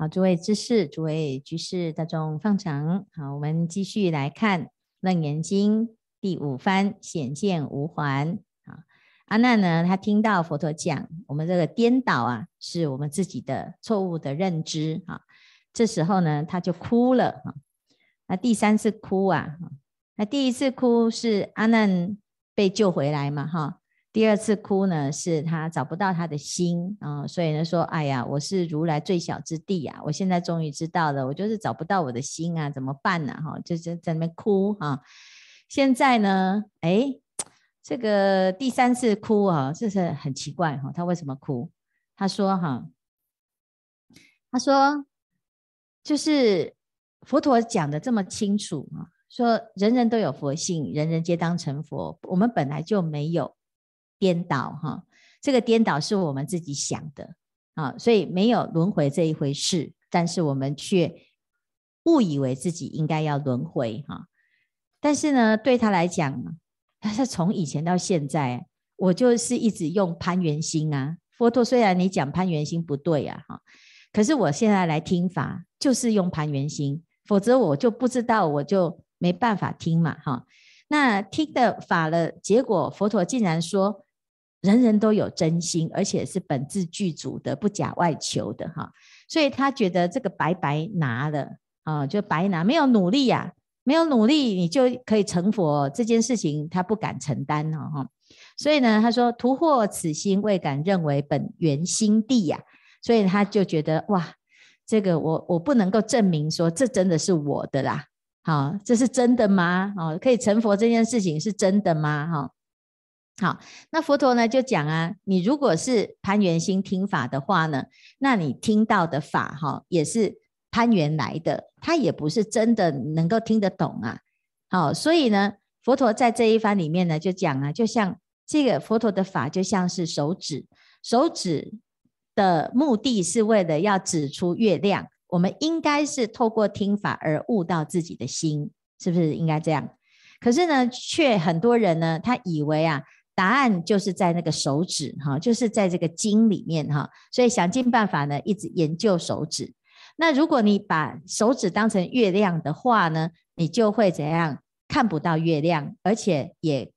好，诸位知识、诸位居士、大众放长。好，我们继续来看《楞严经》第五番显见无还。啊，阿难呢，他听到佛陀讲，我们这个颠倒啊，是我们自己的错误的认知。啊，这时候呢，他就哭了。啊，那第三次哭啊，那第一次哭是阿难被救回来嘛？哈。第二次哭呢，是他找不到他的心啊、所以呢说，哎呀，我是如来最小之弟呀，我现在终于知道了，我就是找不到我的心啊，怎么办呢？哈，就是在那边哭啊。现在呢，哎，这个第三次哭啊，这是很奇怪哈，他为什么哭？他说哈，他说就是佛陀讲的这么清楚啊，说人人都有佛性，人人皆当成佛，我们本来就没有。颠倒哈，这个颠倒是我们自己想的啊，所以没有轮回这一回事，但是我们却误以为自己应该要轮回哈。但是呢，对他来讲，他是从以前到现在，我就是一直用攀缘心啊。佛陀虽然你讲攀缘心不对啊哈，可是我现在来听法就是用攀缘心，否则我就不知道，我就没办法听嘛哈。那听的法了，结果佛陀竟然说。人人都有真心，而且是本自具足的，不假外求的哈。所以他觉得这个白白拿了啊，就白拿，没有努力呀、啊，没有努力你就可以成佛，这件事情他不敢承担哈。所以呢，他说徒获此心，未敢认为本原心地呀。所以他就觉得哇，这个我我不能够证明说这真的是我的啦。好，这是真的吗？哦，可以成佛这件事情是真的吗？哈。好，那佛陀呢就讲啊，你如果是攀缘心听法的话呢，那你听到的法哈也是攀缘来的，他也不是真的能够听得懂啊。好，所以呢，佛陀在这一番里面呢就讲啊，就像这个佛陀的法就像是手指，手指的目的是为了要指出月亮，我们应该是透过听法而悟到自己的心，是不是应该这样？可是呢，却很多人呢，他以为啊。答案就是在那个手指哈，就是在这个经里面哈，所以想尽办法呢，一直研究手指。那如果你把手指当成月亮的话呢，你就会怎样？看不到月亮，而且也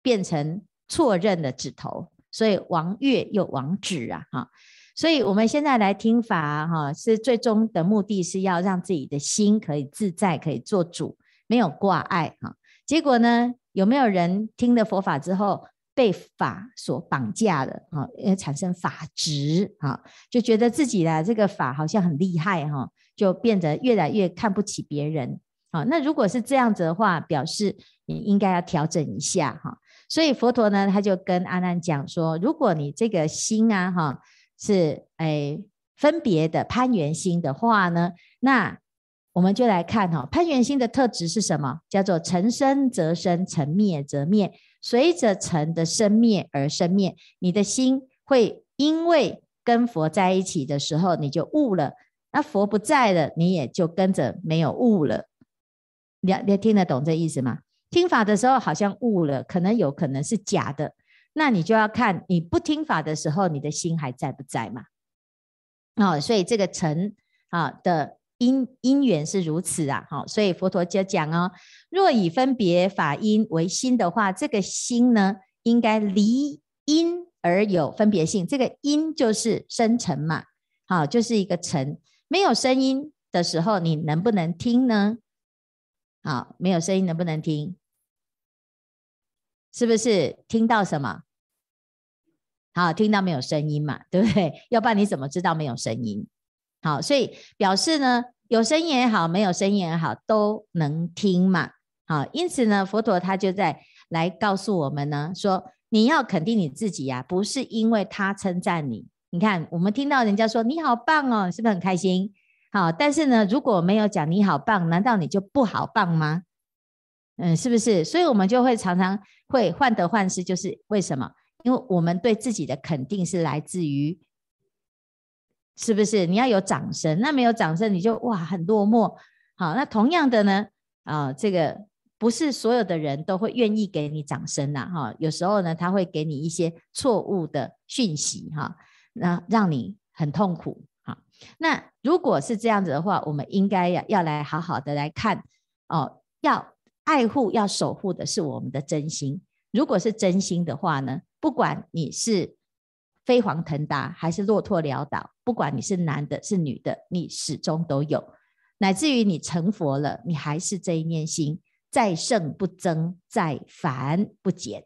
变成错认的指头，所以亡月又亡指啊哈。所以我们现在来听法哈，是最终的目的是要让自己的心可以自在，可以做主，没有挂碍哈。结果呢，有没有人听了佛法之后，被法所绑架了啊，因为产生法执啊，就觉得自己的这个法好像很厉害哈，就变得越来越看不起别人啊。那如果是这样子的话，表示你应该要调整一下哈。所以佛陀呢，他就跟阿难讲说，如果你这个心啊哈是诶分别的攀缘心的话呢，那我们就来看哈，攀缘心的特质是什么？叫做尘生则生，尘灭则灭。随着尘的生灭而生灭，你的心会因为跟佛在一起的时候，你就悟了；那佛不在了，你也就跟着没有悟了。你你听得懂这意思吗？听法的时候好像悟了，可能有可能是假的，那你就要看你不听法的时候，你的心还在不在嘛？哦，所以这个尘啊的。因因缘是如此啊，好，所以佛陀就讲哦，若以分别法因为心的话，这个心呢，应该离因而有分别性。这个因就是声尘嘛，好，就是一个尘。没有声音的时候，你能不能听呢？好，没有声音能不能听？是不是听到什么？好，听到没有声音嘛，对不对？要不然你怎么知道没有声音？好，所以表示呢，有声音也好，没有声音也好，都能听嘛。好，因此呢，佛陀他就在来告诉我们呢，说你要肯定你自己呀、啊，不是因为他称赞你。你看，我们听到人家说你好棒哦，是不是很开心？好，但是呢，如果没有讲你好棒，难道你就不好棒吗？嗯，是不是？所以我们就会常常会患得患失，就是为什么？因为我们对自己的肯定是来自于。是不是你要有掌声？那没有掌声，你就哇很落寞。好，那同样的呢，啊，这个不是所有的人都会愿意给你掌声呐，哈。有时候呢，他会给你一些错误的讯息，哈，那让你很痛苦。哈，那如果是这样子的话，我们应该要要来好好的来看哦，要爱护、要守护的是我们的真心。如果是真心的话呢，不管你是飞黄腾达还是落拓潦倒，不管你是男的是女的，你始终都有，乃至于你成佛了，你还是这一念心，再胜不增，再繁不减。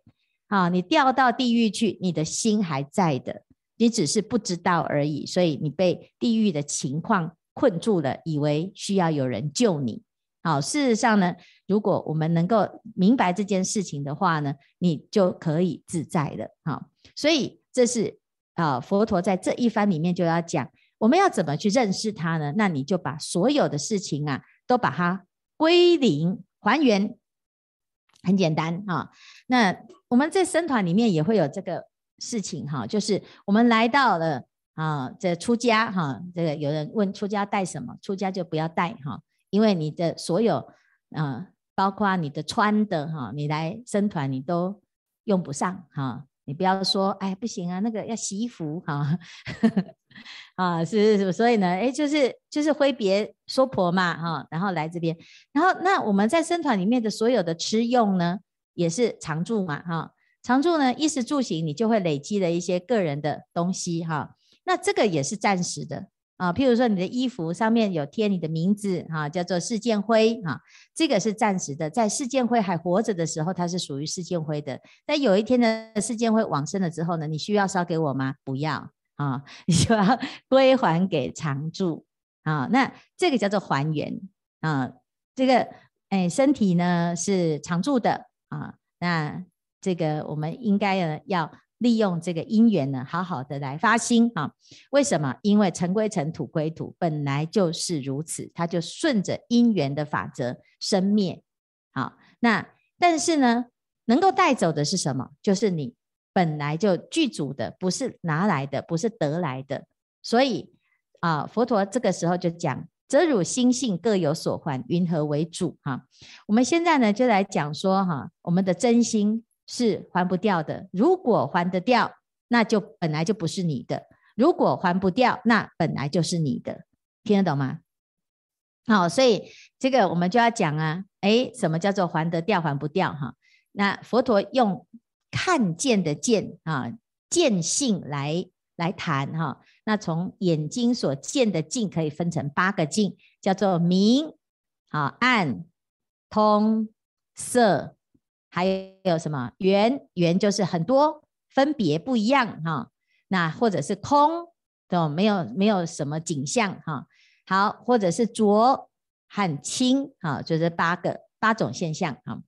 啊，你掉到地狱去，你的心还在的，你只是不知道而已。所以你被地狱的情况困住了，以为需要有人救你。好，事实上呢，如果我们能够明白这件事情的话呢，你就可以自在了。好，所以这是啊，佛陀在这一番里面就要讲，我们要怎么去认识他呢？那你就把所有的事情啊，都把它归零还原，很简单哈。那我们在僧团里面也会有这个事情哈，就是我们来到了啊，这出家哈，这个有人问出家带什么？出家就不要带哈。因为你的所有，啊，包括你的穿的哈，你来僧团你都用不上哈。你不要说，哎，不行啊，那个要洗衣服哈，啊，是是是，所以呢，哎，就是就是挥别娑婆嘛哈，然后来这边，然后那我们在僧团里面的所有的吃用呢，也是常住嘛哈，常住呢，衣食住行你就会累积了一些个人的东西哈，那这个也是暂时的。啊，譬如说你的衣服上面有贴你的名字，哈，叫做世间灰，哈，这个是暂时的，在世间灰还活着的时候，它是属于世间灰的。但有一天呢，世间灰往生了之后呢，你需要烧给我吗？不要啊，你就要 归还给常住啊。那这个叫做还原啊，这个哎，身体呢是常住的啊，那这个我们应该呢要。利用这个因缘呢，好好的来发心啊！为什么？因为尘归尘，土归土，本来就是如此，它就顺着因缘的法则生灭。好，那但是呢，能够带走的是什么？就是你本来就具足的，不是拿来的，不是得来的。所以啊，佛陀这个时候就讲：则汝心性各有所还，云何为主？哈，我们现在呢，就来讲说哈，我们的真心。是还不掉的。如果还得掉，那就本来就不是你的；如果还不掉，那本来就是你的。听得懂吗？好，所以这个我们就要讲啊，哎，什么叫做还得掉、还不掉？哈，那佛陀用看见的见啊，见性来来谈哈。那从眼睛所见的境可以分成八个境，叫做明、啊暗、通、色。还有什么圆？圆就是很多分别不一样哈。那或者是空，都没有没有什么景象哈。好，或者是浊和清哈，就是八个八种现象哈。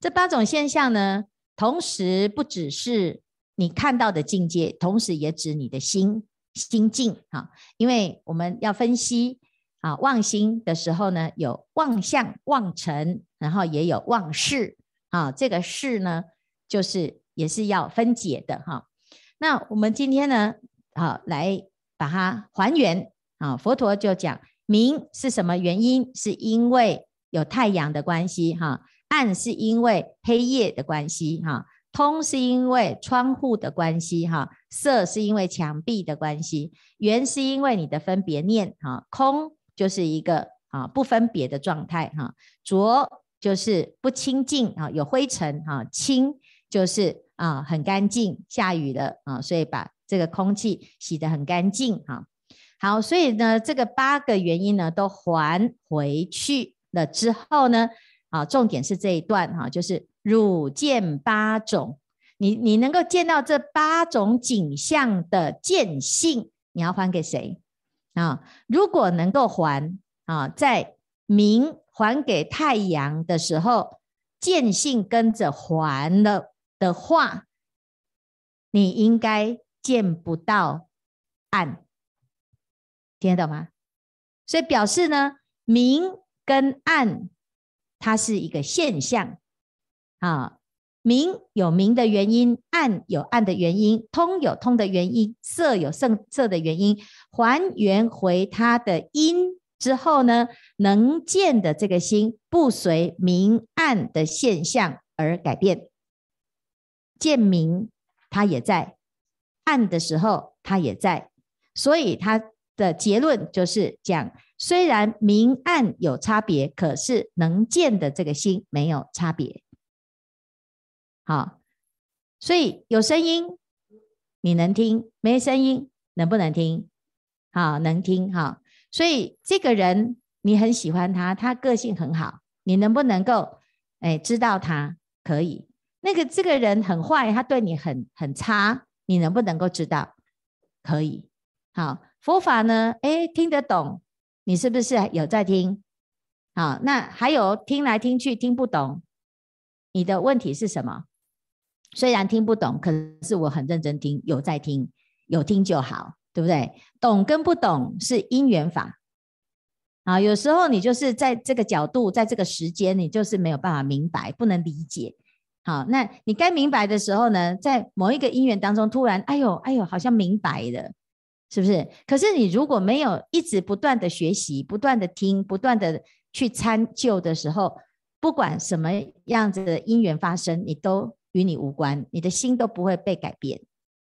这八种现象呢，同时不只是你看到的境界，同时也指你的心心境哈。因为我们要分析啊，妄心的时候呢，有妄相、妄尘，然后也有妄事。啊，这个事呢，就是也是要分解的哈。那我们今天呢，好来把它还原啊。佛陀就讲，明是什么原因？是因为有太阳的关系哈。暗是因为黑夜的关系哈。通是因为窗户的关系哈。色是因为墙壁的关系。缘是因为你的分别念哈。空就是一个啊不分别的状态哈。浊。就是不清净啊，有灰尘啊；清就是啊，很干净，下雨了啊，所以把这个空气洗得很干净哈。好，所以呢，这个八个原因呢都还回去了之后呢，啊，重点是这一段哈，就是汝见八种，你你能够见到这八种景象的见性，你要还给谁啊？如果能够还啊，在明。还给太阳的时候，见性跟着还了的话，你应该见不到暗，听得懂吗？所以表示呢，明跟暗它是一个现象啊，明有明的原因，暗有暗的原因，通有通的原因，色有色色的原因，还原回它的因。之后呢，能见的这个心不随明暗的现象而改变，见明它也在，暗的时候它也在，所以它的结论就是讲，虽然明暗有差别，可是能见的这个心没有差别。好，所以有声音你能听，没声音能不能听？好，能听。哈，所以这个人你很喜欢他，他个性很好，你能不能够哎知道他？可以。那个这个人很坏，他对你很很差，你能不能够知道？可以。好，佛法呢？哎，听得懂，你是不是有在听？好，那还有听来听去听不懂，你的问题是什么？虽然听不懂，可是我很认真听，有在听，有听就好，对不对？懂跟不懂是因缘法。啊，有时候你就是在这个角度，在这个时间，你就是没有办法明白，不能理解。好，那你该明白的时候呢，在某一个因缘当中，突然，哎呦，哎呦，好像明白了，是不是？可是你如果没有一直不断的学习，不断的听，不断的去参究的时候，不管什么样子的因缘发生，你都与你无关，你的心都不会被改变，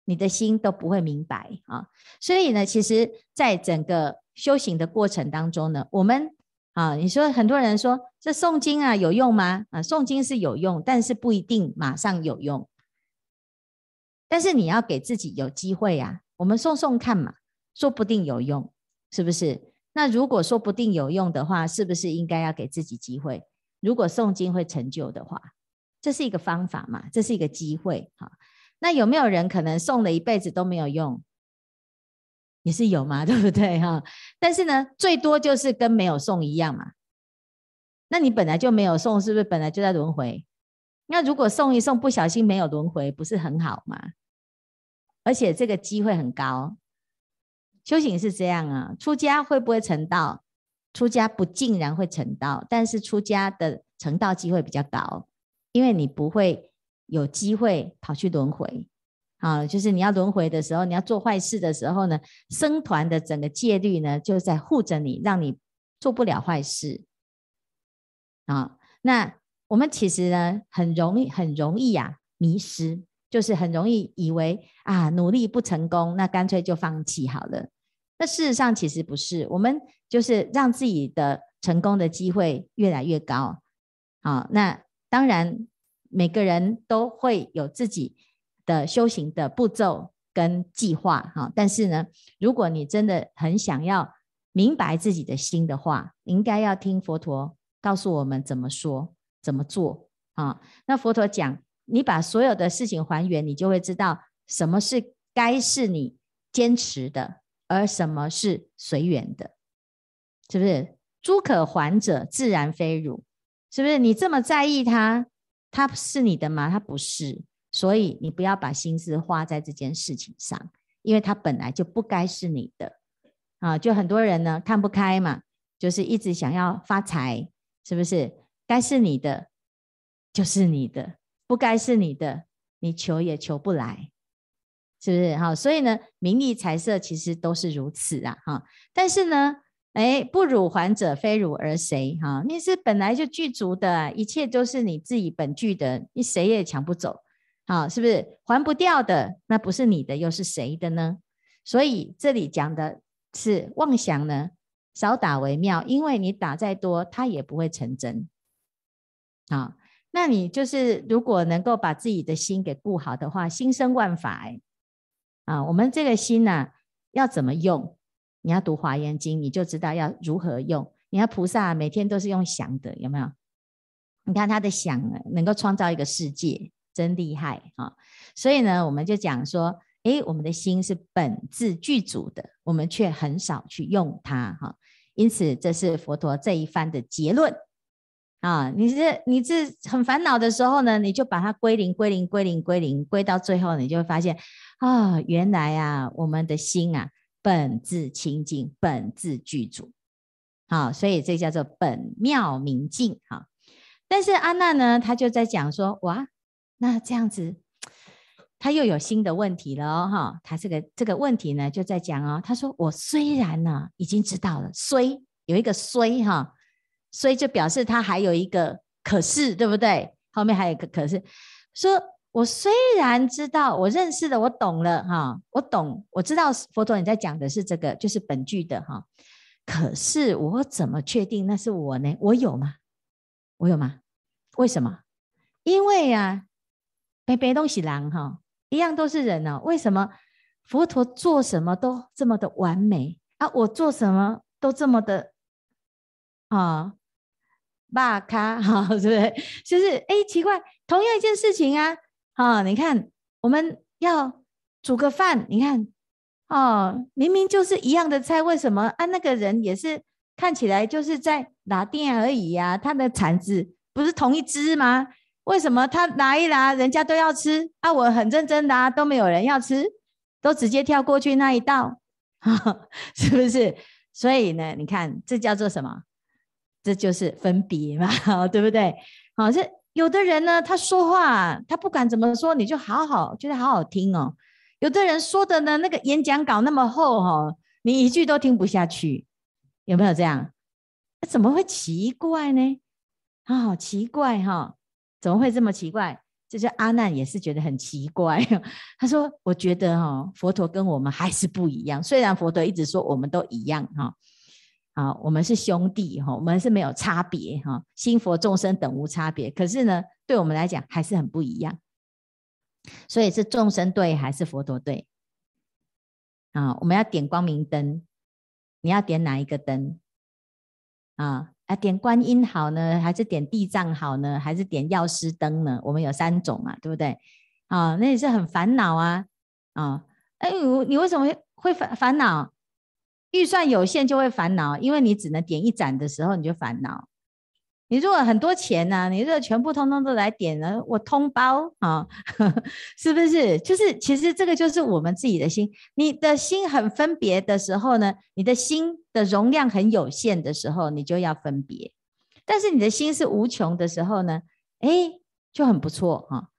你的心都不会明白啊。所以呢，其实在整个修行的过程当中呢，我们。啊，你说很多人说这诵经啊有用吗？啊，诵经是有用，但是不一定马上有用。但是你要给自己有机会呀，我们送送看嘛，说不定有用，是不是？那如果说不定有用的话，是不是应该要给自己机会？如果诵经会成就的话，这是一个方法嘛，这是一个机会。哈，那有没有人可能送了一辈子都没有用？也是有嘛，对不对哈？但是呢，最多就是跟没有送一样嘛。那你本来就没有送，是不是本来就在轮回？那如果送一送，不小心没有轮回，不是很好吗？而且这个机会很高。修行是这样啊，出家会不会成道？出家不尽然会成道，但是出家的成道机会比较高，因为你不会有机会跑去轮回。啊，就是你要轮回的时候，你要做坏事的时候呢，僧团的整个戒律呢，就在护着你，让你做不了坏事。啊，那我们其实呢，很容易，很容易呀、啊，迷失，就是很容易以为啊，努力不成功，那干脆就放弃好了。那事实上其实不是，我们就是让自己的成功的机会越来越高。啊，那当然每个人都会有自己。的修行的步骤跟计划哈，但是呢，如果你真的很想要明白自己的心的话，应该要听佛陀告诉我们怎么说、怎么做啊。那佛陀讲，你把所有的事情还原，你就会知道什么是该是你坚持的，而什么是随缘的，是不是？诸可还者，自然非汝，是不是？你这么在意他，他是你的吗？他不是。所以你不要把心思花在这件事情上，因为它本来就不该是你的啊！就很多人呢看不开嘛，就是一直想要发财，是不是？该是你的就是你的，不该是你的，你求也求不来，是不是？哈，所以呢，名利财色其实都是如此啊！哈，但是呢，哎，不汝还者，非汝而谁？哈，你是本来就具足的，一切都是你自己本具的，你谁也抢不走。好，是不是还不掉的？那不是你的，又是谁的呢？所以这里讲的是妄想呢，少打为妙，因为你打再多，它也不会成真。好，那你就是如果能够把自己的心给顾好的话，心生万法哎。啊，我们这个心呢、要怎么用？你要读《华严经》，你就知道要如何用。你看菩萨每天都是用想的，有没有？你看他的想能够创造一个世界。真厉害啊！所以呢，我们就讲说，诶，我们的心是本自具足的，我们却很少去用它哈。因此，这是佛陀这一番的结论啊。你这你这很烦恼的时候呢，你就把它归零、归零、归零、归零，归到最后，你就会发现啊，原来啊，我们的心啊，本自清净，本自具足。好，所以这叫做本妙明净哈。但是阿难呢，他就在讲说，哇。那这样子，他又有新的问题了，哈，他这个这个问题呢，就在讲哦，他说我虽然呢已经知道了，虽有一个虽哈，所以就表示他还有一个可是，对不对？后面还有一个可是，说我虽然知道，我认识的，我懂了哈，我懂，我知道佛陀你在讲的是这个，就是本句的哈。可是我怎么确定那是我呢？我有吗？我有吗？为什么？因为呀，别别东西狼哈，一样都是人呢。为什么佛陀做什么都这么的完美啊？我做什么都这么的啊？巴卡哈，是不是？就是哎，奇怪，同样一件事情啊。啊、哦，你看，我们要煮个饭，你看，哦，明明就是一样的菜，为什么啊？那个人也是看起来就是在拿电而已呀、他的铲子不是同一只吗？为什么他拿一拿，人家都要吃啊？我很认真的啊，都没有人要吃，都直接跳过去那一道，是不是？所以呢，你看，这叫做什么？这就是分别嘛，对不对？好，这。有的人呢，他说话，他不管怎么说，你就好好，觉得好好听哦。有的人说的呢，那个演讲稿那么厚哦，你一句都听不下去，有没有这样？怎么会奇怪呢？啊、哦，奇怪哈、怎么会这么奇怪？就是阿难也是觉得很奇怪。他说：“我觉得哈、哦，佛陀跟我们还是不一样。虽然佛陀一直说我们都一样哈。”啊，我们是兄弟哈，我们是没有差别哈，心佛众生等无差别。可是呢，对我们来讲还是很不一样。所以是众生对还是佛陀对？啊，我们要点光明灯，你要点哪一个灯？啊，啊，点观音好呢，还是点地藏好呢，还是点药师灯呢？我们有三种啊，对不对？啊，那也是很烦恼啊。啊，哎，你为什么会会烦烦恼？预算有限就会烦恼，因为你只能点一盏的时候你就烦恼。你如果很多钱呢、啊，你这全部通通都来点了，我通包啊，是不是？就是其实这个就是我们自己的心。你的心很分别的时候呢，你的心的容量很有限的时候，你就要分别。但是你的心是无穷的时候呢，哎，就很不错哈。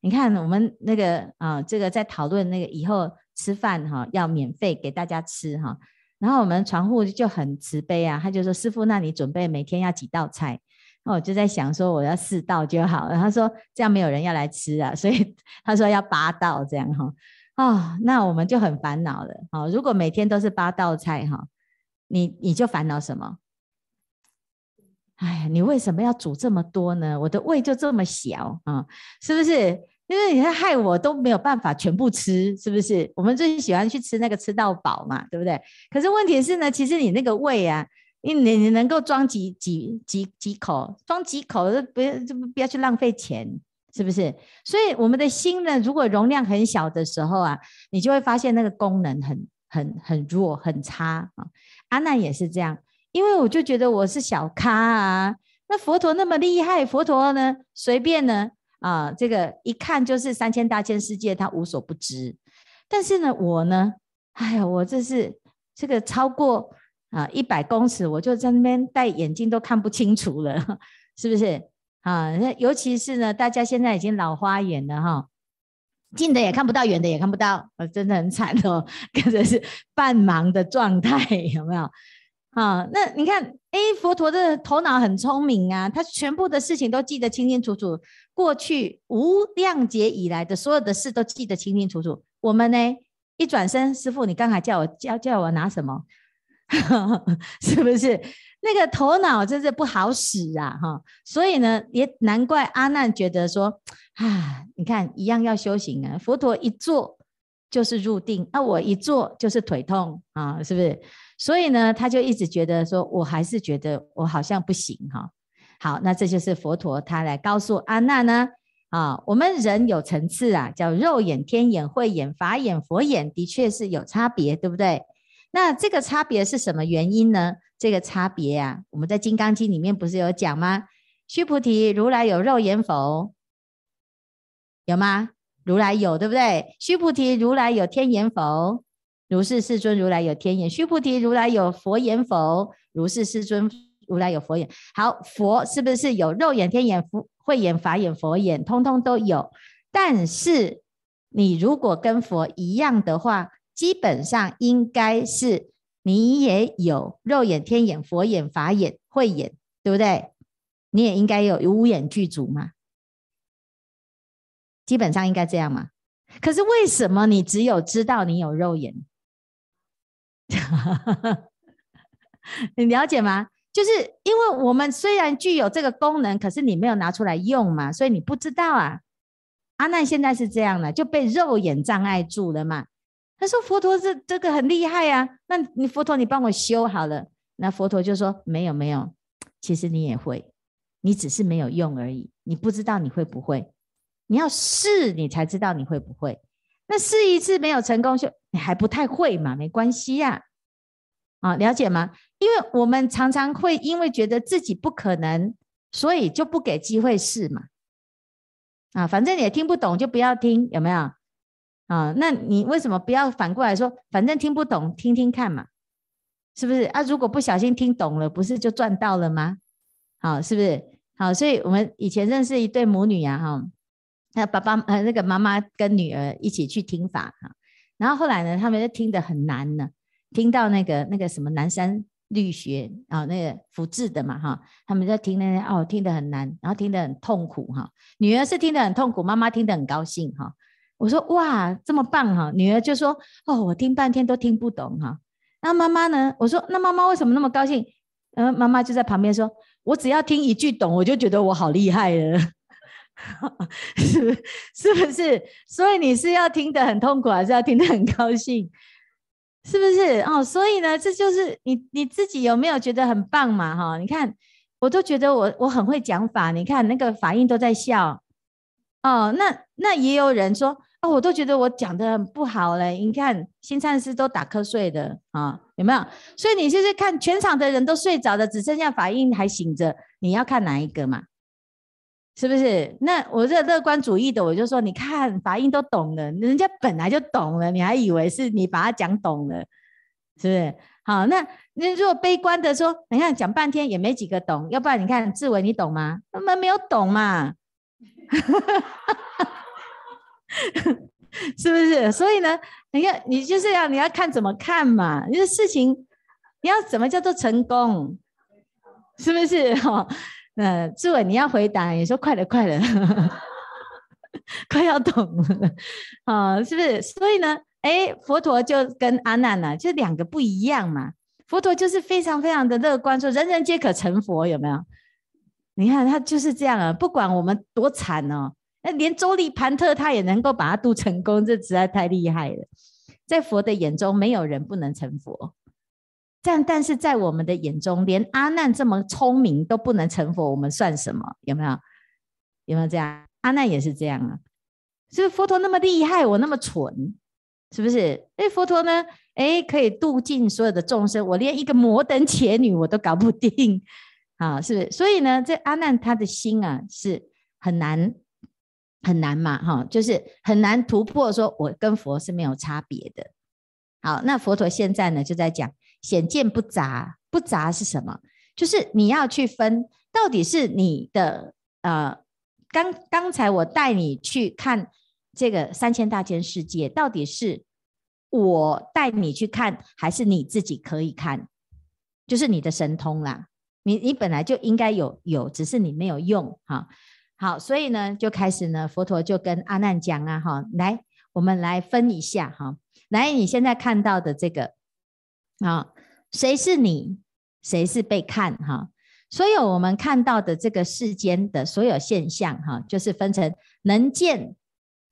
你看我们那个啊，这个在讨论那个以后吃饭哈，要免费给大家吃哈。然后我们传户就很慈悲啊，他就说：“师父，那你准备每天要几道菜？”那我就在想说：“我要四道就好了。”他说：“这样没有人要来吃啊，所以他说要八道这样哈。”哦，那我们就很烦恼了。哦，如果每天都是八道菜哈，你你就烦恼什么？哎呀，你为什么要煮这么多呢？我的胃就这么小啊，是不是？因为你看害我都没有办法全部吃，是不是？我们最喜欢去吃那个吃到饱嘛，对不对？可是问题是呢，其实你那个胃啊，你你能够装几几几几口，装几口就不要就不要去浪费钱，是不是？所以我们的心呢，如果容量很小的时候啊，你就会发现那个功能很很很弱很差啊。阿难也是这样，因为我就觉得我是小咖啊，那佛陀那么厉害，佛陀呢随便呢。啊，这个一看就是三千大千世界，他无所不知。但是呢，我呢，哎呀，我这是这个超过啊一百公尺，我就在那边戴眼镜都看不清楚了，是不是？啊，那尤其是呢，大家现在已经老花眼了哈，近的也看不到，远的也看不到，啊，真的很惨哦，跟着是半盲的状态，有没有？啊，那你看，哎，佛陀的头脑很聪明啊，他全部的事情都记得清清楚楚。过去无量劫以来的所有的事都记得清清楚楚。我们呢，一转身，师父，你刚才叫我叫叫我拿什么？是不是那个头脑真是不好使啊？哈，所以呢，也难怪阿难觉得说，啊，你看一样要修行啊，佛陀一坐就是入定，那我一坐就是腿痛啊，是不是？所以呢，他就一直觉得说，我还是觉得我好像不行哈。好，那这就是佛陀他来告诉阿难呢，啊，我们人有层次啊，叫肉眼、天眼、慧眼、法眼、佛眼，的确是有差别，对不对？那这个差别是什么原因呢？这个差别啊，我们在《金刚经》里面不是有讲吗？须菩提，如来有肉眼否？有吗？如来有，对不对？须菩提，如来有天眼否？如是世尊，如来有天眼。须菩提，如来有佛眼否？如是世尊。如来有佛眼，好，佛是不是有肉眼、天眼、佛慧眼、法眼、佛眼，通通都有？但是你如果跟佛一样的话，基本上应该是你也有肉眼、天眼、佛眼、法眼、慧眼，对不对？你也应该有五眼具足嘛。基本上应该这样嘛。可是为什么你只有知道你有肉眼？你了解吗？就是因为我们虽然具有这个功能，可是你没有拿出来用嘛，所以你不知道啊。阿难现在是这样的，就被肉眼障碍住了嘛。他说佛陀这这个很厉害啊，那你佛陀你帮我修好了。那佛陀就说没有没有，其实你也会，你只是没有用而已，你不知道你会不会，你要试你才知道你会不会。那试一次没有成功就你还不太会嘛，没关系呀。啊，了解吗？因为我们常常会因为觉得自己不可能，所以就不给机会试嘛。啊，反正你也听不懂，就不要听，有没有？啊，那你为什么不要反过来说？反正听不懂，听听看嘛，是不是？啊，如果不小心听懂了，不是就赚到了吗？好，是不是？好，所以我们以前认识一对母女啊，哈，那爸爸呃那个妈妈跟女儿一起去听法哈，然后后来呢，他们就听得很难呢。听到那个那个什么南山律学啊，那个福智的嘛哈，他们在听那哦，听得很难，然后听得很痛苦哈。女儿是听得很痛苦，妈妈听得很高兴哈。我说哇，这么棒哈！女儿就说哦，我听半天都听不懂哈。那妈妈呢？我说那妈妈为什么那么高兴？嗯，妈妈就在旁边说，我只要听一句懂，我就觉得我好厉害了，是 不是？不是？所以你是要听得很痛苦，还是要听得很高兴？是不是哦？所以呢，这就是你你自己有没有觉得很棒嘛？哈，你看，我都觉得我我很会讲法。你看那个法印都在笑哦。那那也有人说哦，我都觉得我讲的很不好嘞。你看新禅师都打瞌睡的啊、有没有？所以你就是看全场的人都睡着的，只剩下法印还醒着。你要看哪一个嘛？是不是？那我这乐观主义的，我就说，你看法印都懂了，人家本来就懂了，你还以为是你把他讲懂了，是不是？好，那那如果悲观的说，你看讲半天也没几个懂，要不然你看志伟你懂吗？他们没有懂嘛，是不是？所以呢，你看你就是要你要看怎么看嘛，你、这事情你要怎么叫做成功，是不是？哈。呃，志伟，你要回答，你说快了，快了，快要懂了，啊，是不是？所以呢，哎，佛陀就跟阿难呢，就两个不一样嘛。佛陀就是非常非常的乐观，说人人皆可成佛，有没有？你看他就是这样啊，不管我们多惨哦，那连周立盘特他也能够把他度成功，这实在太厉害了。在佛的眼中，没有人不能成佛。但但是在我们的眼中，连阿难这么聪明都不能成佛，我们算什么？有没有？有没有这样？阿难也是这样啊。是不是佛陀那么厉害，我那么蠢，是不是？哎，佛陀呢？哎，可以度尽所有的众生，我连一个摩登伽女我都搞不定啊，是不是？所以呢，这阿难他的心啊是很难很难嘛，哈，就是很难突破，说我跟佛是没有差别的。好，那佛陀现在呢就在讲。显见不杂，不杂是什么？就是你要去分，到底是你的呃，刚刚才我带你去看这个三千大千世界，到底是我带你去看，还是你自己可以看？就是你的神通啦，你你本来就应该有有，只是你没有用哈。好，所以呢，就开始呢，佛陀就跟阿难讲啊，哈，来，我们来分一下哈，来，你现在看到的这个。啊，谁是你？谁是被看？哈，所有我们看到的这个世间的所有现象，哈，就是分成能见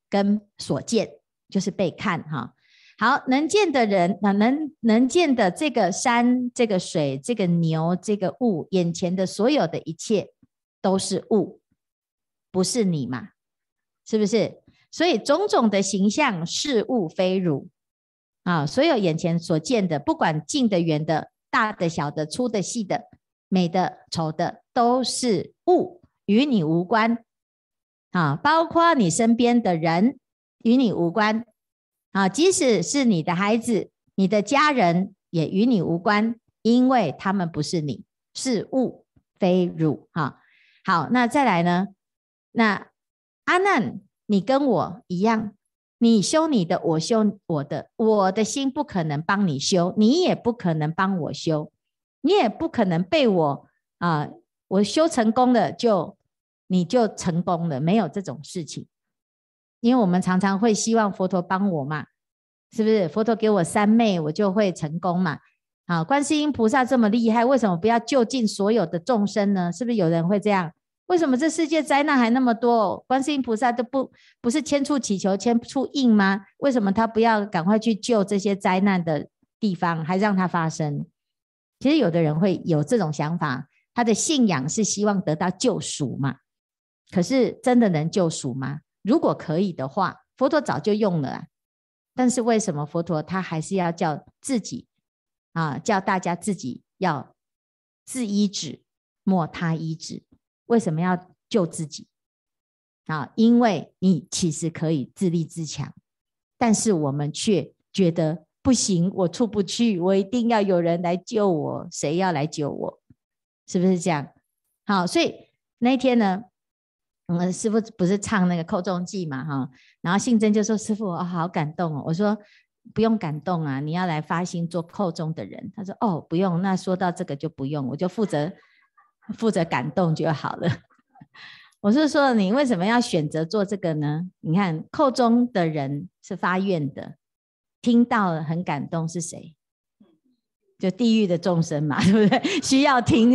跟所见，就是被看。哈，好，能见的人，那能能见的这个山、这个水、这个牛、这个物，眼前的所有的一切都是物，不是你嘛？是不是？所以种种的形象是物非汝。啊，所有眼前所见的，不管近的、远的、大的、小的、粗的、细的、美的、丑的，都是物，与你无关。啊，包括你身边的人，与你无关。啊，即使是你的孩子、你的家人，也与你无关，因为他们不是你，是物非汝。哈，好，那再来呢？那阿难，你跟我一样。你修你的，我修我的，我的心不可能帮你修，你也不可能帮我修，你也不可能被我啊、我修成功了就你就成功了，没有这种事情。因为我们常常会希望佛陀帮我嘛，是不是？佛陀给我三昧，我就会成功嘛。好，观世音菩萨这么厉害，为什么不要救尽所有的众生呢？是不是有人会这样？为什么这世界灾难还那么多？观世音菩萨都不不是千处祈求千处应吗？为什么他不要赶快去救这些灾难的地方，还让它发生？其实有的人会有这种想法，他的信仰是希望得到救赎嘛。可是真的能救赎吗？如果可以的话，佛陀早就用了啊。但是为什么佛陀他还是要叫自己啊，叫大家自己要自医治，莫他医治？为什么要救自己？啊，因为你其实可以自立自强，但是我们却觉得不行，我出不去，我一定要有人来救我。谁要来救我？是不是这样？好，所以那一天呢，我们师傅不是唱那个寇中记嘛，哈，然后信真就说：“师傅，我好感动哦。”我说：“不用感动啊，你要来发心做寇中的人。”他说：“哦，不用。”那说到这个就不用，我就负责。负责感动就好了。我是说，你为什么要选择做这个呢？你看，寇中的人是发愿的，听到了很感动，是谁？就地狱的众生嘛，对不对？需要听，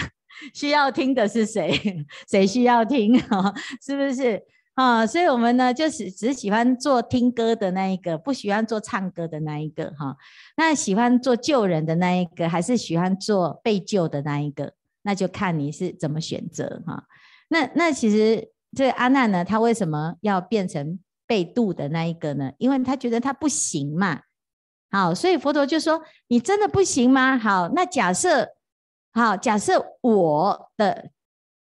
需要听的是谁？谁需要听？哈，是不是？啊，所以我们呢，就是只喜欢做听歌的那一个，不喜欢做唱歌的那一个。哈，那喜欢做救人的那一个，还是喜欢做被救的那一个？那就看你是怎么选择哈。那那其实这个阿难呢，他为什么要变成被度的那一个呢？因为他觉得他不行嘛。好，所以佛陀就说：“你真的不行吗？”好，那假设好，假设我的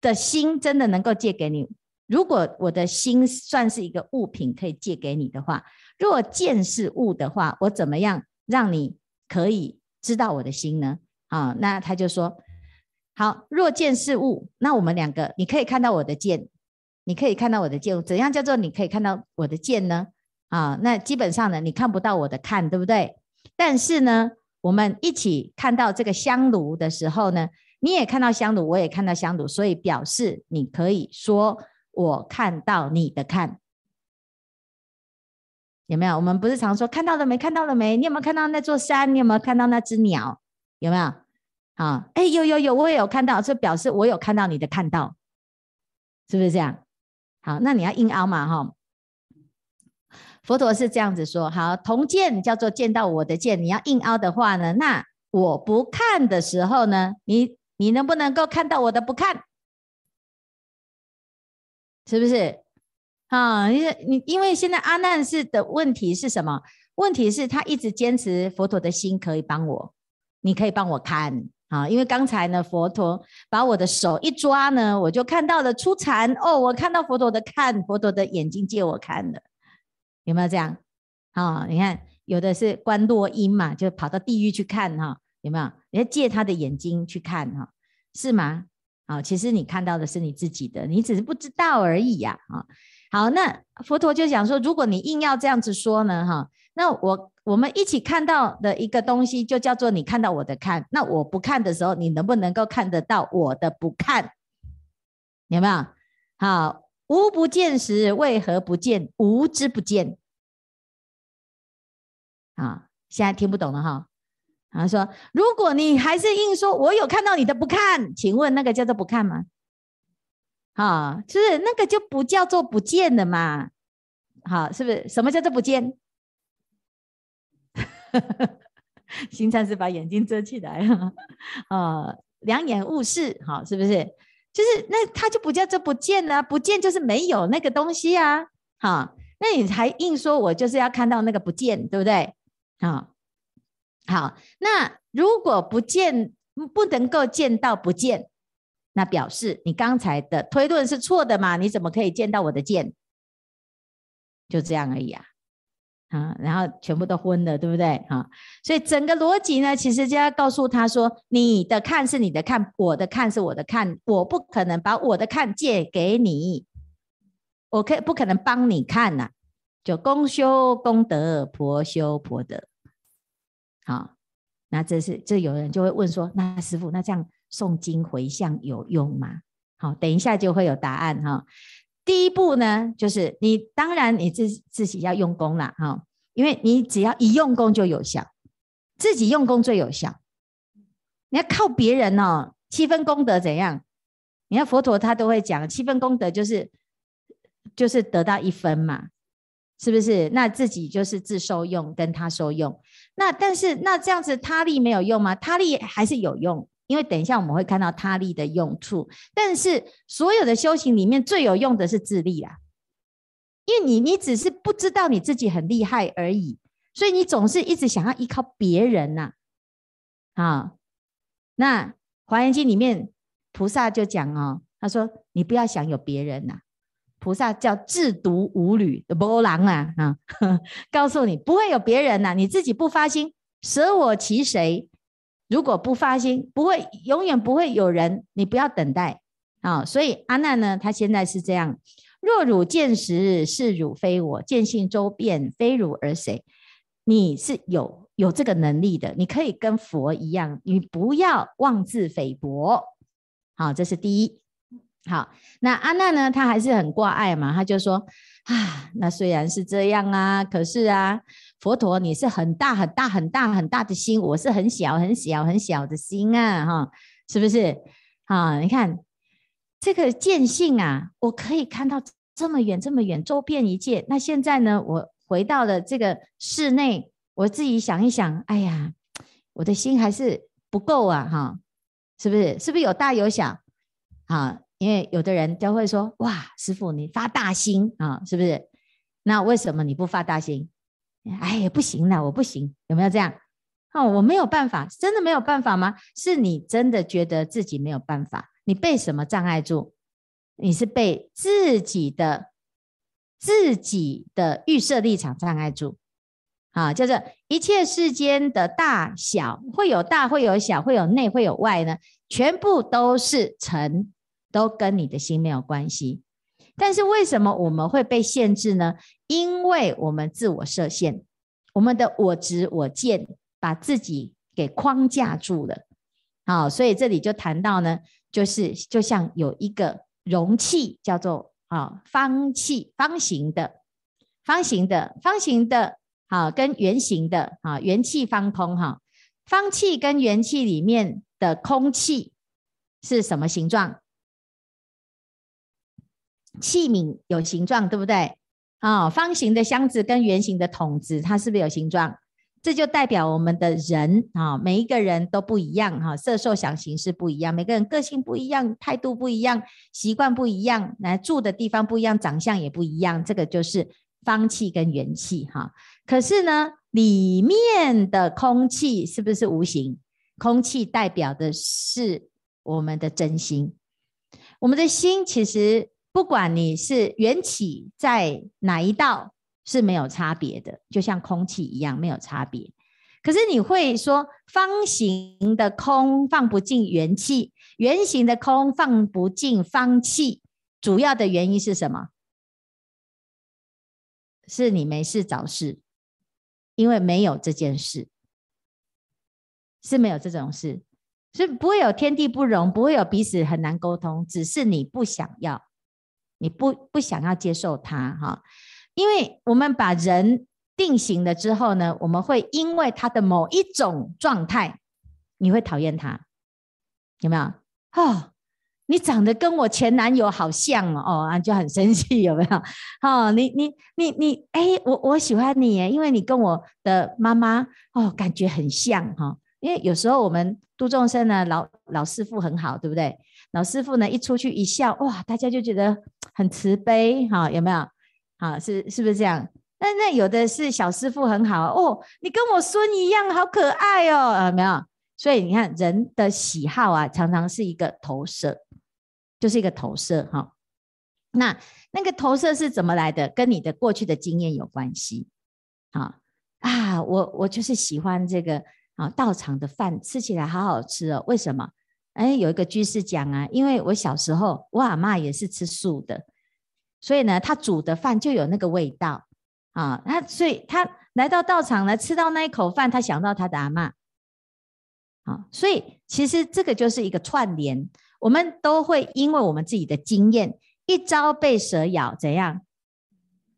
的心真的能够借给你，如果我的心算是一个物品可以借给你的话，如果见是物的话，我怎么样让你可以知道我的心呢？啊，那他就说。好，若见是物，那我们两个，你可以看到我的见，你可以看到我的见，怎样叫做你可以看到我的见呢？啊，那基本上呢，你看不到我的看，对不对？但是呢，我们一起看到这个香炉的时候呢，你也看到香炉，我也看到香炉，所以表示你可以说我看到你的看，有没有？我们不是常说看到了没？看到了没？你有没有看到那座山？你有没有看到那只鸟？有没有？啊，哎，有有有，我也有看到，这表示我有看到你的看到，是不是这样？好，那你要硬凹嘛，哈。佛陀是这样子说，好，同见叫做见到我的见，你要硬凹的话呢，那我不看的时候呢，你你能不能够看到我的不看？是不是？啊，因为你因为现在阿难是的问题是什么？问题是他一直坚持佛陀的心可以帮我，你可以帮我看。啊，因为刚才呢，佛陀把我的手一抓呢，我就看到了初禅哦，我看到佛陀的看，佛陀的眼睛借我看了，有没有这样？啊，你看有的是观落阴嘛，就跑到地狱去看哈，有没有？你要借他的眼睛去看哈，是吗？啊，其实你看到的是你自己的，你只是不知道而已呀。啊，好，那佛陀就想说，如果你硬要这样子说呢，哈，那我。我们一起看到的一个东西，就叫做你看到我的看。那我不看的时候，你能不能够看得到我的不看？有没有？好，无不见时，为何不见？无之不见。啊，现在听不懂了哈。他说，如果你还是硬说，我有看到你的不看，请问那个叫做不看吗？啊，就是那个就不叫做不见了嘛。好，是不是？什么叫做不见？行禅师把眼睛遮起来，啊，两眼误视，好，是不是？就是那他就不叫做不见了，不见就是没有那个东西啊，好，那你还硬说我就是要看到那个不见，对不对？啊，好，那如果不见不能够见到不见，那表示你刚才的推论是错的嘛？你怎么可以见到我的见？就这样而已啊。啊，然后全部都昏了，对不对？啊，所以整个逻辑呢，其实就要告诉他说：你的看是你的看，我的看是我的看，我不可能把我的看借给你，我可以不可能帮你看呐、就公修功德，婆修婆德。好，那这是这有人就会问说：那师父，那这样诵经回向有用吗？好，等一下就会有答案哈。第一步呢，就是你当然你自自己要用功了哈，因为你只要一用功就有效，自己用功最有效。你要靠别人哦，七分功德怎样？你看佛陀他都会讲，七分功德就是就是得到一分嘛，是不是？那自己就是自受用，跟他受用。那但是那这样子他力没有用吗？他力还是有用，因为等一下我们会看到他力的用处。但是所有的修行里面最有用的是自力啦，因为你你只是不知道你自己很厉害而已，所以你总是一直想要依靠别人呐，啊。那《华严经》里面，菩萨就讲哦，他说：“你不要想有别人呐，菩萨叫自独无侣的波浪啊啊，告诉你不会有别人呐，你自己不发心，舍我其谁？如果不发心，不会永远不会有人，你不要等待啊。所以阿难呢，他现在是这样：若汝见时，是汝非我；见性周遍，非汝而谁？你是有。”有这个能力的，你可以跟佛一样，你不要妄自菲薄。好，这是第一。好，那阿难呢？他还是很挂碍嘛，他就说啊，那虽然是这样啊，可是啊，佛陀你是很大很大很大很大的心，我是很小很小很小的心啊，哈，是不是？啊，你看这个见性啊，我可以看到这么远这么远，周遍一切。那现在呢，我回到了这个室内。我自己想一想，哎呀，我的心还是不够啊，哈，是不是？是不是有大有小啊？因为有的人就会说，哇，师父你发大心啊，是不是？那为什么你不发大心？哎呀，不行了，我不行，有没有这样？哦，我没有办法，真的没有办法吗？是你真的觉得自己没有办法？你被什么障碍住？你是被自己的自己的预设立场障碍住。啊，就是一切世间的大小，会有大，会有小，会有内，会有外呢，全部都是尘，都跟你的心没有关系。但是为什么我们会被限制呢？因为我们自我设限，我们的我执、我见，把自己给框架住了。好，所以这里就谈到呢，就是就像有一个容器，叫做啊方器，方形的，方形的，方形的。啊，跟圆形的啊，圆气方空哈，方气跟圆气里面的空气是什么形状？器皿有形状，对不对？啊，方形的箱子跟圆形的桶子，它是不是有形状？这就代表我们的人啊，每一个人都不一样哈，色受想行识不一样，每个人个性不一样，态度不一样，习惯不一样，来住的地方不一样，长相也不一样，这个就是。方气跟圆气哈，可是呢，里面的空气是不是无形？空气代表的是我们的真心。我们的心其实，不管你是缘起在哪一道，是没有差别的，就像空气一样没有差别。可是你会说，方形的空放不进元气，圆形的空放不进方气，主要的原因是什么？是你没事找事，因为没有这件事，是没有这种事，所以不会有天地不容，不会有彼此很难沟通，只是你不想要，你不不想要接受他哈，因为我们把人定型了之后呢，我们会因为他的某一种状态，你会讨厌他，有没有？哦。你长得跟我前男友好像哦，啊，就很生气，有没有？哦，你你你你，哎，我我喜欢你，因为你跟我的妈妈哦，感觉很像哈。因为有时候我们杜众生呢，老老师傅很好，对不对？老师傅呢一出去一笑，哇，大家就觉得很慈悲哈，有没有？啊，是是不是这样？那那有的是小师傅很好哦，你跟我孙一样，好可爱哦，有没有？所以你看人的喜好啊，常常是一个投射。就是一个投射哈，那那个投射是怎么来的？跟你的过去的经验有关系。好啊，我我就是喜欢这个啊，道场的饭吃起来好好吃哦。为什么？哎，有一个居士讲啊，因为我小时候我阿嬷也是吃素的，所以呢，他煮的饭就有那个味道啊。他所以他来到道场来吃到那一口饭，他想到他的阿嬷。啊，所以其实这个就是一个串联。我们都会因为我们自己的经验，一朝被蛇咬，怎样？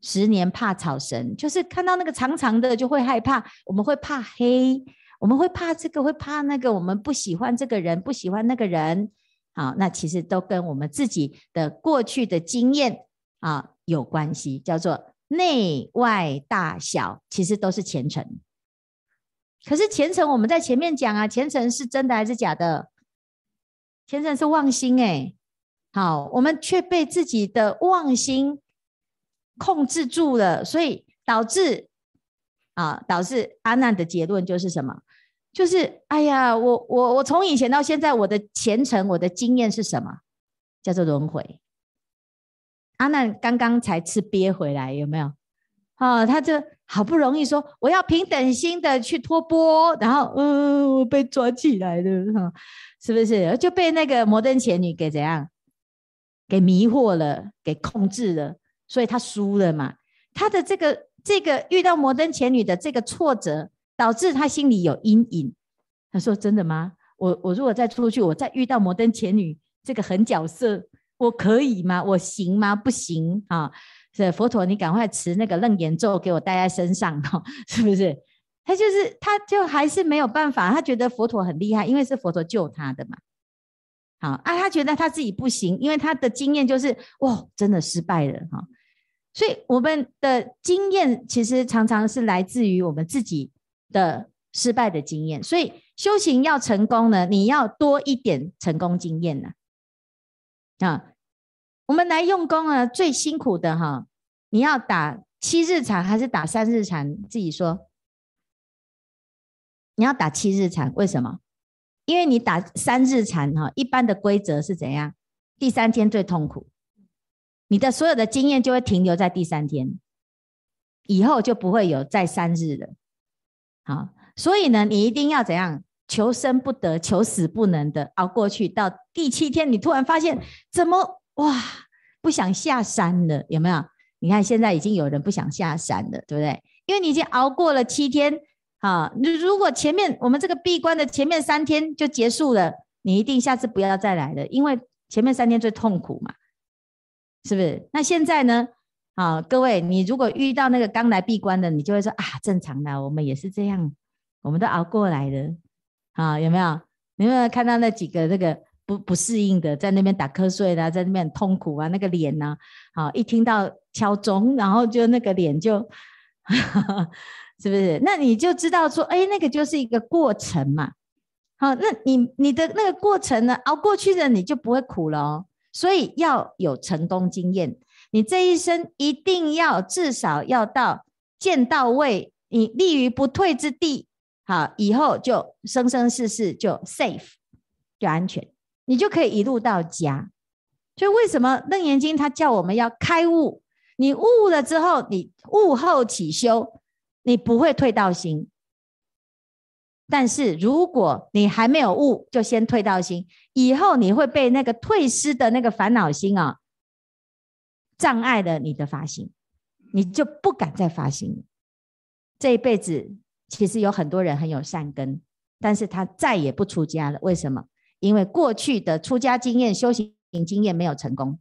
十年怕草绳，就是看到那个长长的就会害怕。我们会怕黑，我们会怕这个，会怕那个。我们不喜欢这个人，不喜欢那个人。好，那其实都跟我们自己的过去的经验啊有关系，叫做内外大小，其实都是前尘。可是前尘我们在前面讲啊，前尘是真的还是假的？前尘是妄心哎、好，我们却被自己的妄心控制住了，所以导致啊，导致阿难的结论就是什么？就是哎呀，我我我从以前到现在，我的前程，我的经验是什么？叫做轮回。阿难刚刚才吃鳖回来，有没有？哦，他就好不容易说我要平等心的去脱钵，然后嗯、呃，我被抓起来了，哈。是不是就被那个摩登伽女给怎样，给迷惑了，给控制了，所以他输了嘛？他的这个这个遇到摩登伽女的这个挫折，导致他心里有阴影。他说：“真的吗？我我如果再出去，我再遇到摩登前女这个狠角色，我可以吗？我行吗？不行啊！是佛陀，你赶快持那个楞严咒给我带在身上，哈 是不是？”他就是，他就还是没有办法。他觉得佛陀很厉害，因为是佛陀救他的嘛。好啊，他觉得他自己不行，因为他的经验就是哇，真的失败了哈。所以我们的经验其实常常是来自于我们自己的失败的经验。所以修行要成功呢，你要多一点成功经验呢。啊，我们来用功啊，最辛苦的哈，你要打七日禅还是打三日禅？自己说。你要打七日禅，为什么？因为你打三日禅哈，一般的规则是怎样？第三天最痛苦，你的所有的经验就会停留在第三天，以后就不会有再三日了。好，所以呢，你一定要怎样？求生不得，求死不能的熬过去。到第七天，你突然发现，怎么哇，不想下山了？有没有？你看现在已经有人不想下山了，对不对？因为你已经熬过了七天。啊，你如果前面我们这个闭关的前面三天就结束了，你一定下次不要再来了，因为前面三天最痛苦嘛，是不是？那现在呢？啊，各位，你如果遇到那个刚来闭关的，你就会说啊，正常的，我们也是这样，我们都熬过来的，啊，有没有？你有没有看到那几个那个不不适应的，在那边打瞌睡的，在那边痛苦啊，那个脸呢？啊，一听到敲钟，然后就那个脸就。是不是？那你就知道说，哎，那个就是一个过程嘛。好，那你你的那个过程呢，熬过去了，你就不会苦了哦。所以要有成功经验，你这一生一定要至少要到见到位，你立于不退之地。好，以后就生生世世就 safe，就安全，你就可以一路到家。所以为什么《楞严经》它叫我们要开悟？你悟了之后，你悟后起修。你不会退道心，但是如果你还没有悟，就先退道心，以后你会被那个退失的那个烦恼心啊障碍了你的发心，你就不敢再发心。这一辈子其实有很多人很有善根，但是他再也不出家了。为什么？因为过去的出家经验、修行经验没有成功。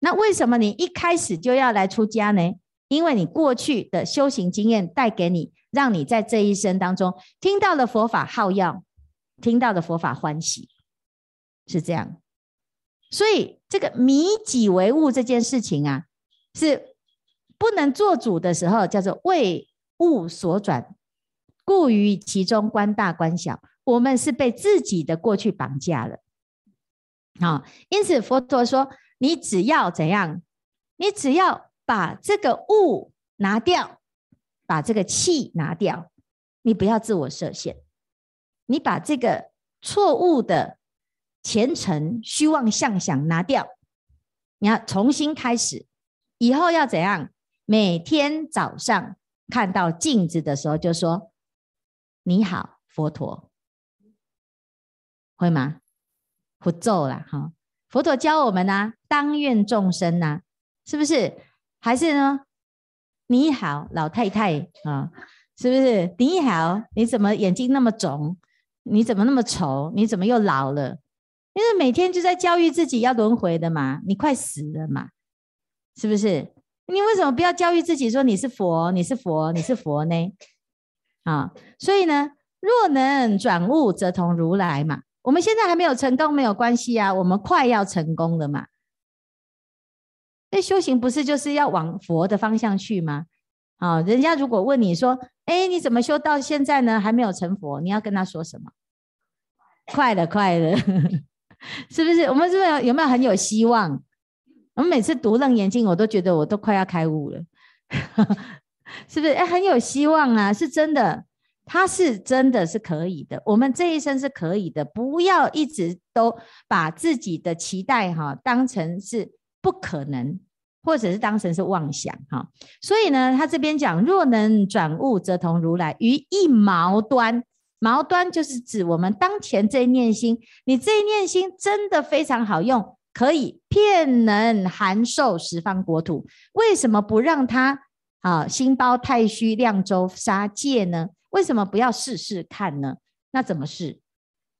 那为什么你一开始就要来出家呢？因为你过去的修行经验带给你，让你在这一生当中听到了佛法好要，听到了佛法欢喜，是这样。所以这个迷己为物这件事情啊，是不能做主的时候，叫做为物所转，故于其中观大观小。我们是被自己的过去绑架了。好，因此佛陀说，你只要怎样，你只要。把这个物拿掉，把这个气拿掉，你不要自我设限，你把这个错误的前尘虚妄相想拿掉，你要重新开始，以后要怎样？每天早上看到镜子的时候，就说：“你好，佛陀。”会吗？不奏了哈。佛陀教我们呢、当愿众生呢、是不是？还是呢？你好，老太太啊，是不是？你好，你怎么眼睛那么肿？你怎么那么丑？你怎么又老了？因为每天就在教育自己要轮回的嘛，你快死了嘛，是不是？你为什么不要教育自己说你是佛，你是佛，你是佛呢？啊，所以呢，若能转悟，则同如来嘛。我们现在还没有成功，没有关系啊，我们快要成功了嘛。那修行不是就是要往佛的方向去吗？啊，人家如果问你说，哎，你怎么修到现在呢？还没有成佛，你要跟他说什么？快了，快了，是不是？我们是不是有没有很有希望？我们每次读《楞严经》，我都觉得我都快要开悟了，是不是？哎，很有希望啊，是真的。他是真的是可以的，我们这一生是可以的，不要一直都把自己的期待哈当成是不可能，或者是当成是妄想哈。所以呢，他这边讲，若能转悟，则同如来于一毛端。毛端就是指我们当前这一念心，你这一念心真的非常好用，可以遍能含受十方国土。为什么不让他啊心包太虚量周沙界呢？为什么不要试试看呢？那怎么试？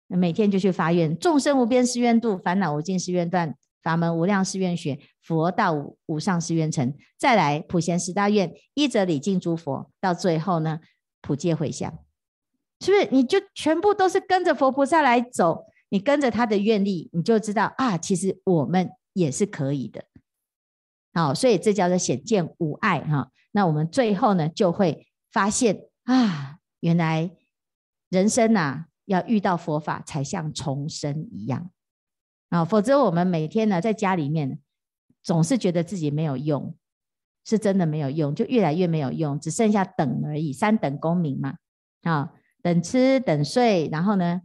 每天就去发愿：众生无边誓愿度，烦恼无尽誓愿断，法门无量誓愿学，佛道无上誓愿成。再来普贤十大愿，一者礼敬诸佛，到最后呢，普皆回向，是不是？你就全部都是跟着佛菩萨来走，你跟着他的愿力，你就知道啊，其实我们也是可以的。好，所以这叫做显见无碍哈。那我们最后呢，就会发现啊。原来人生呐、啊，要遇到佛法才像重生一样啊，否则我们每天呢在家里面总是觉得自己没有用，是真的没有用，就越来越没有用，只剩下等而已，三等公民嘛啊，等吃等睡，然后呢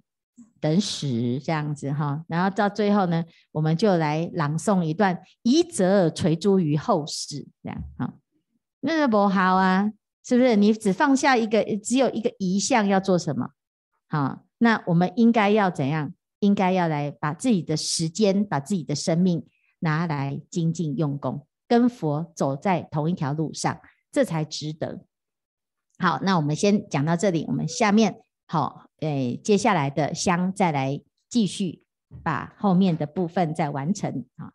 等死这样子哈，然后到最后呢，我们就来朗诵一段遗则垂诸于后世这样哈，那个不好啊。是不是你只放下一个，只有一个遗像要做什么？好，那我们应该要怎样？应该要来把自己的时间、把自己的生命拿来精进用功，跟佛走在同一条路上，这才值得。好，那我们先讲到这里，我们下面好，诶，接下来的香再来继续把后面的部分再完成啊。